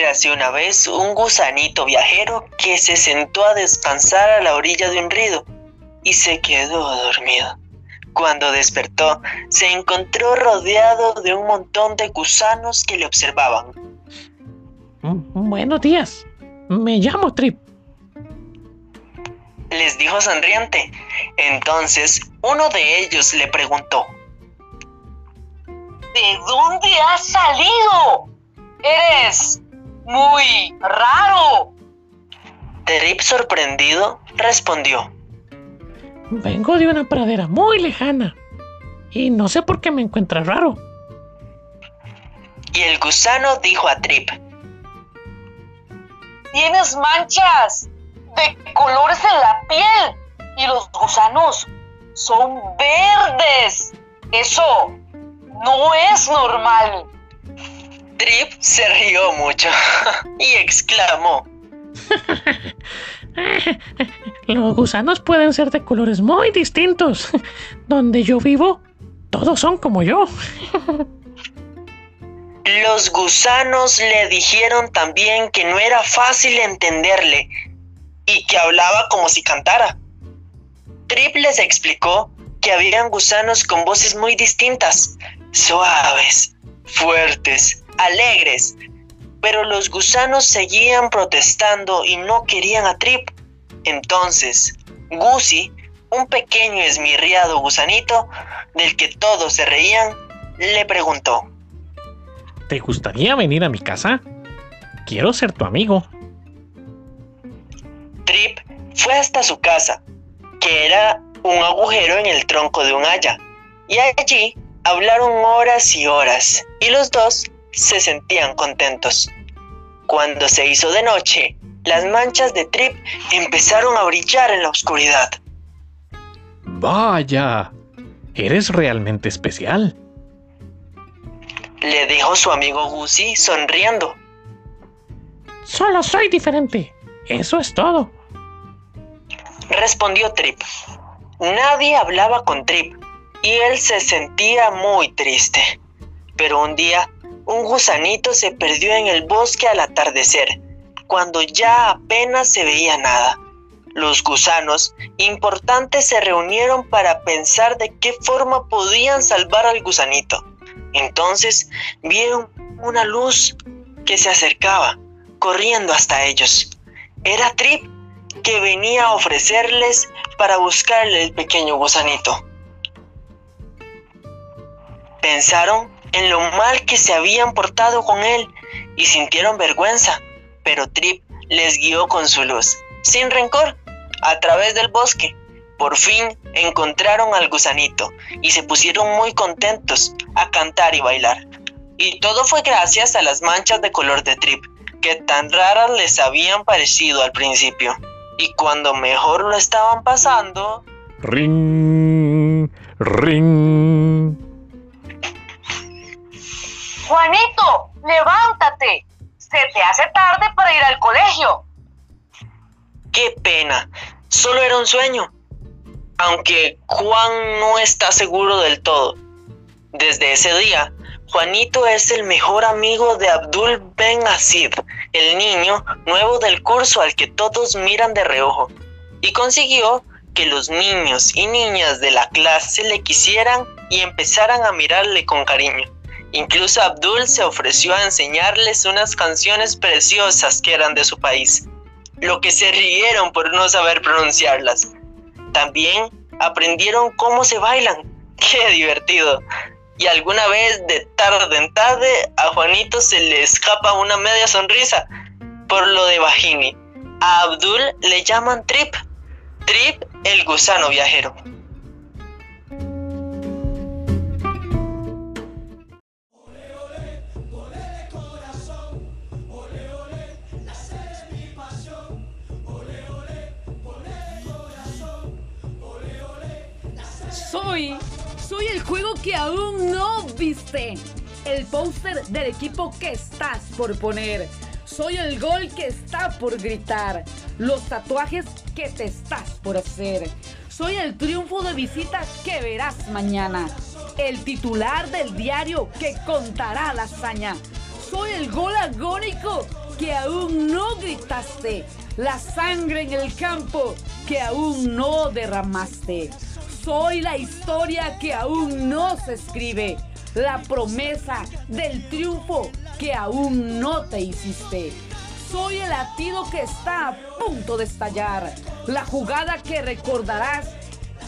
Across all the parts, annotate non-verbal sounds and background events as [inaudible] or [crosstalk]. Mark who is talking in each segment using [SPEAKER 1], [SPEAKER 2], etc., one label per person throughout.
[SPEAKER 1] Érase una vez un gusanito viajero que se sentó a descansar a la orilla de un río y se quedó dormido. Cuando despertó, se encontró rodeado de un montón de gusanos que le observaban.
[SPEAKER 2] Mm, buenos días, me llamo Trip.
[SPEAKER 1] Les dijo sonriente. Entonces, uno de ellos le preguntó. ¿De dónde has salido? Eres muy raro. Trip sorprendido respondió.
[SPEAKER 2] Vengo de una pradera muy lejana y no sé por qué me encuentra raro.
[SPEAKER 1] Y el gusano dijo a Trip. Tienes manchas de colores en la piel y los gusanos son verdes. Eso no es normal. Trip se rió mucho [laughs] y exclamó. [laughs]
[SPEAKER 2] Los gusanos pueden ser de colores muy distintos. [laughs] Donde yo vivo, todos son como yo.
[SPEAKER 1] Los gusanos le dijeron también que no era fácil entenderle y que hablaba como si cantara. Trip les explicó que habían gusanos con voces muy distintas, suaves, fuertes, alegres, pero los gusanos seguían protestando y no querían a Trip. Entonces, Gusy, un pequeño esmirriado gusanito del que todos se reían, le preguntó.
[SPEAKER 2] ¿Te gustaría venir a mi casa? Quiero ser tu amigo.
[SPEAKER 1] Trip fue hasta su casa, que era un agujero en el tronco de un haya, y allí hablaron horas y horas, y los dos se sentían contentos. Cuando se hizo de noche, las manchas de Trip empezaron a brillar en la oscuridad.
[SPEAKER 2] Vaya, eres realmente especial.
[SPEAKER 1] Le dijo su amigo Gusy sonriendo.
[SPEAKER 2] Solo soy diferente. Eso es todo.
[SPEAKER 1] Respondió Trip. Nadie hablaba con Trip y él se sentía muy triste. Pero un día, un gusanito se perdió en el bosque al atardecer, cuando ya apenas se veía nada. Los gusanos importantes se reunieron para pensar de qué forma podían salvar al gusanito. Entonces vieron una luz que se acercaba, corriendo hasta ellos. Era Trip, que venía a ofrecerles para buscarle el pequeño gusanito. Pensaron en lo mal que se habían portado con él y sintieron vergüenza, pero Trip les guió con su luz, sin rencor, a través del bosque. Por fin encontraron al gusanito y se pusieron muy contentos a cantar y bailar. Y todo fue gracias a las manchas de color de Trip, que tan raras les habían parecido al principio. Y cuando mejor lo estaban pasando...
[SPEAKER 2] Ring, ring.
[SPEAKER 1] Juanito, levántate. Se te hace tarde para ir al colegio. Qué pena. Solo era un sueño. Aunque Juan no está seguro del todo. Desde ese día, Juanito es el mejor amigo de Abdul Ben Asid, el niño nuevo del curso al que todos miran de reojo, y consiguió que los niños y niñas de la clase le quisieran y empezaran a mirarle con cariño. Incluso Abdul se ofreció a enseñarles unas canciones preciosas que eran de su país, lo que se rieron por no saber pronunciarlas. También aprendieron cómo se bailan. [laughs] ¡Qué divertido! Y alguna vez de tarde en tarde a Juanito se le escapa una media sonrisa por lo de Bajini. A Abdul le llaman Trip. Trip el gusano viajero.
[SPEAKER 3] Soy, soy el juego que aún no viste. El póster del equipo que estás por poner. Soy el gol que está por gritar. Los tatuajes que te estás por hacer. Soy el triunfo de visita que verás mañana. El titular del diario que contará la hazaña. Soy el gol agónico que aún no gritaste, la sangre en el campo que aún no derramaste. Soy la historia que aún no se escribe, la promesa del triunfo que aún no te hiciste. Soy el latido que está a punto de estallar, la jugada que recordarás,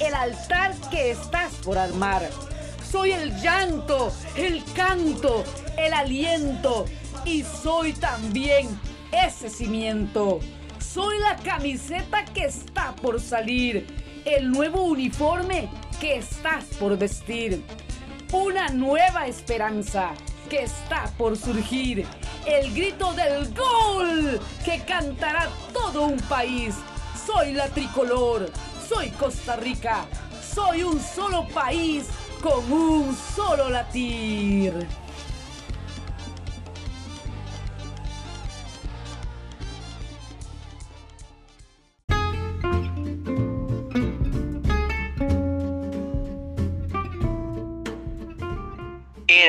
[SPEAKER 3] el altar que estás por armar. Soy el llanto, el canto, el aliento y soy también ese cimiento. Soy la camiseta que está por salir, el nuevo uniforme que estás por vestir, una nueva esperanza que está por surgir, el grito del gol que cantará todo un país. Soy la tricolor, soy Costa Rica, soy un solo país con un solo latir.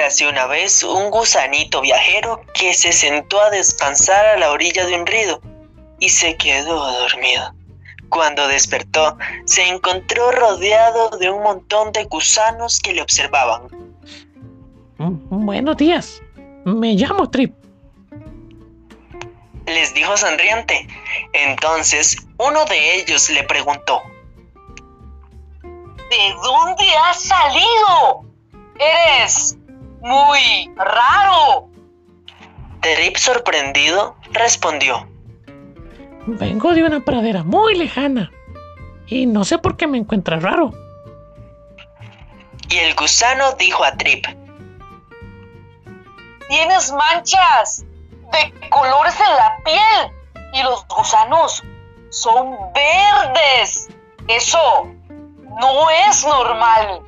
[SPEAKER 1] Érase una vez un gusanito viajero que se sentó a descansar a la orilla de un río y se quedó dormido. Cuando despertó, se encontró rodeado de un montón de gusanos que le observaban.
[SPEAKER 2] Mm, Buenos días. Me llamo Trip.
[SPEAKER 1] Les dijo sonriente. Entonces, uno de ellos le preguntó. ¿De dónde has salido? Eres muy raro. Trip, sorprendido, respondió.
[SPEAKER 2] Vengo de una pradera muy lejana. Y no sé por qué me encuentras raro.
[SPEAKER 1] Y el gusano dijo a Trip. Tienes manchas de colores en la piel y los gusanos son verdes. Eso no es normal.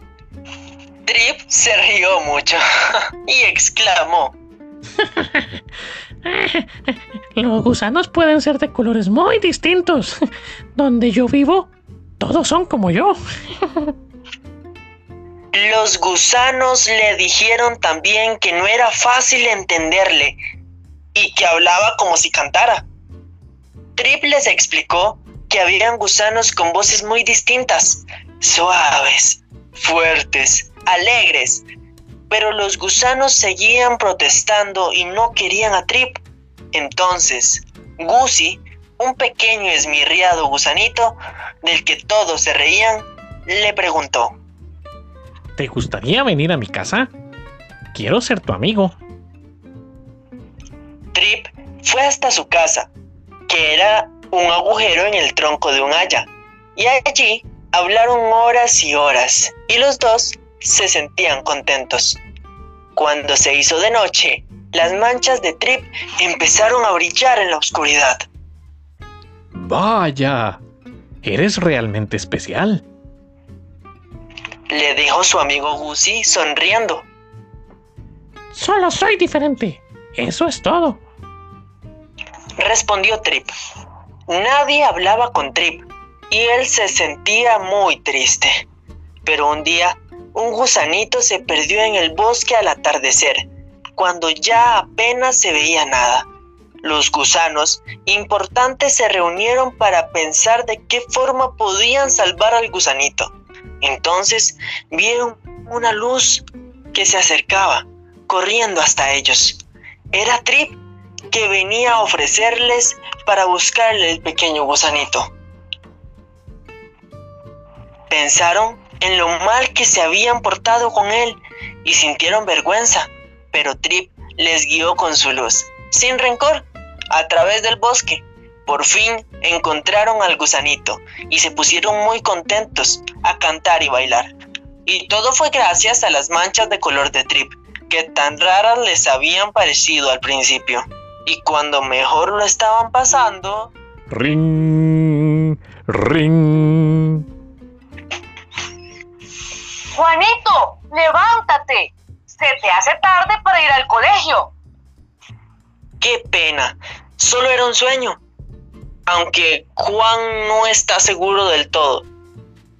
[SPEAKER 1] Trip se rió mucho [laughs] y exclamó.
[SPEAKER 2] Los gusanos pueden ser de colores muy distintos. Donde yo vivo, todos son como yo.
[SPEAKER 1] Los gusanos le dijeron también que no era fácil entenderle y que hablaba como si cantara. Trip les explicó que habían gusanos con voces muy distintas, suaves, fuertes, alegres, pero los gusanos seguían protestando y no querían a Trip. Entonces, Gusy, un pequeño esmirriado gusanito del que todos se reían, le preguntó.
[SPEAKER 2] ¿Te gustaría venir a mi casa? Quiero ser tu amigo.
[SPEAKER 1] Trip fue hasta su casa, que era un agujero en el tronco de un haya, y allí hablaron horas y horas, y los dos se sentían contentos. Cuando se hizo de noche, las manchas de Trip empezaron a brillar en la oscuridad.
[SPEAKER 2] Vaya, eres realmente especial.
[SPEAKER 1] Le dijo su amigo Gusy sonriendo.
[SPEAKER 2] Solo soy diferente. Eso es todo.
[SPEAKER 1] Respondió Trip. Nadie hablaba con Trip y él se sentía muy triste. Pero un día, un gusanito se perdió en el bosque al atardecer, cuando ya apenas se veía nada. Los gusanos importantes se reunieron para pensar de qué forma podían salvar al gusanito. Entonces vieron una luz que se acercaba, corriendo hasta ellos. Era Trip que venía a ofrecerles para buscarle el pequeño gusanito. Pensaron en lo mal que se habían portado con él y sintieron vergüenza, pero Trip les guió con su luz, sin rencor, a través del bosque. Por fin encontraron al gusanito y se pusieron muy contentos a cantar y bailar. Y todo fue gracias a las manchas de color de Trip, que tan raras les habían parecido al principio. Y cuando mejor lo estaban pasando...
[SPEAKER 2] Ring, ring.
[SPEAKER 1] Juanito, levántate. Se te hace tarde para ir al colegio. Qué pena. Solo era un sueño. Aunque Juan no está seguro del todo.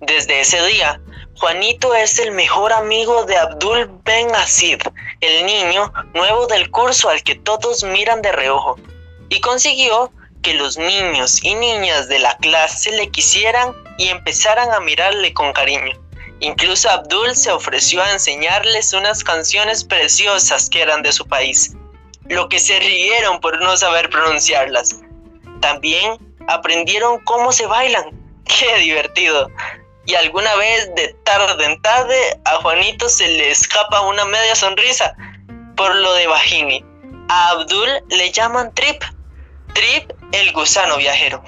[SPEAKER 1] Desde ese día, Juanito es el mejor amigo de Abdul Ben Asid, el niño nuevo del curso al que todos miran de reojo. y consiguió que los niños y niñas de la clase le quisieran y empezaran a mirarle con cariño. Incluso Abdul se ofreció a enseñarles unas canciones preciosas que eran de su país, lo que se rieron por no saber pronunciarlas. También aprendieron cómo se bailan. [laughs] ¡Qué divertido! Y alguna vez de tarde en tarde a Juanito se le escapa una media sonrisa por lo de Bajini. A Abdul le llaman Trip. Trip el gusano viajero.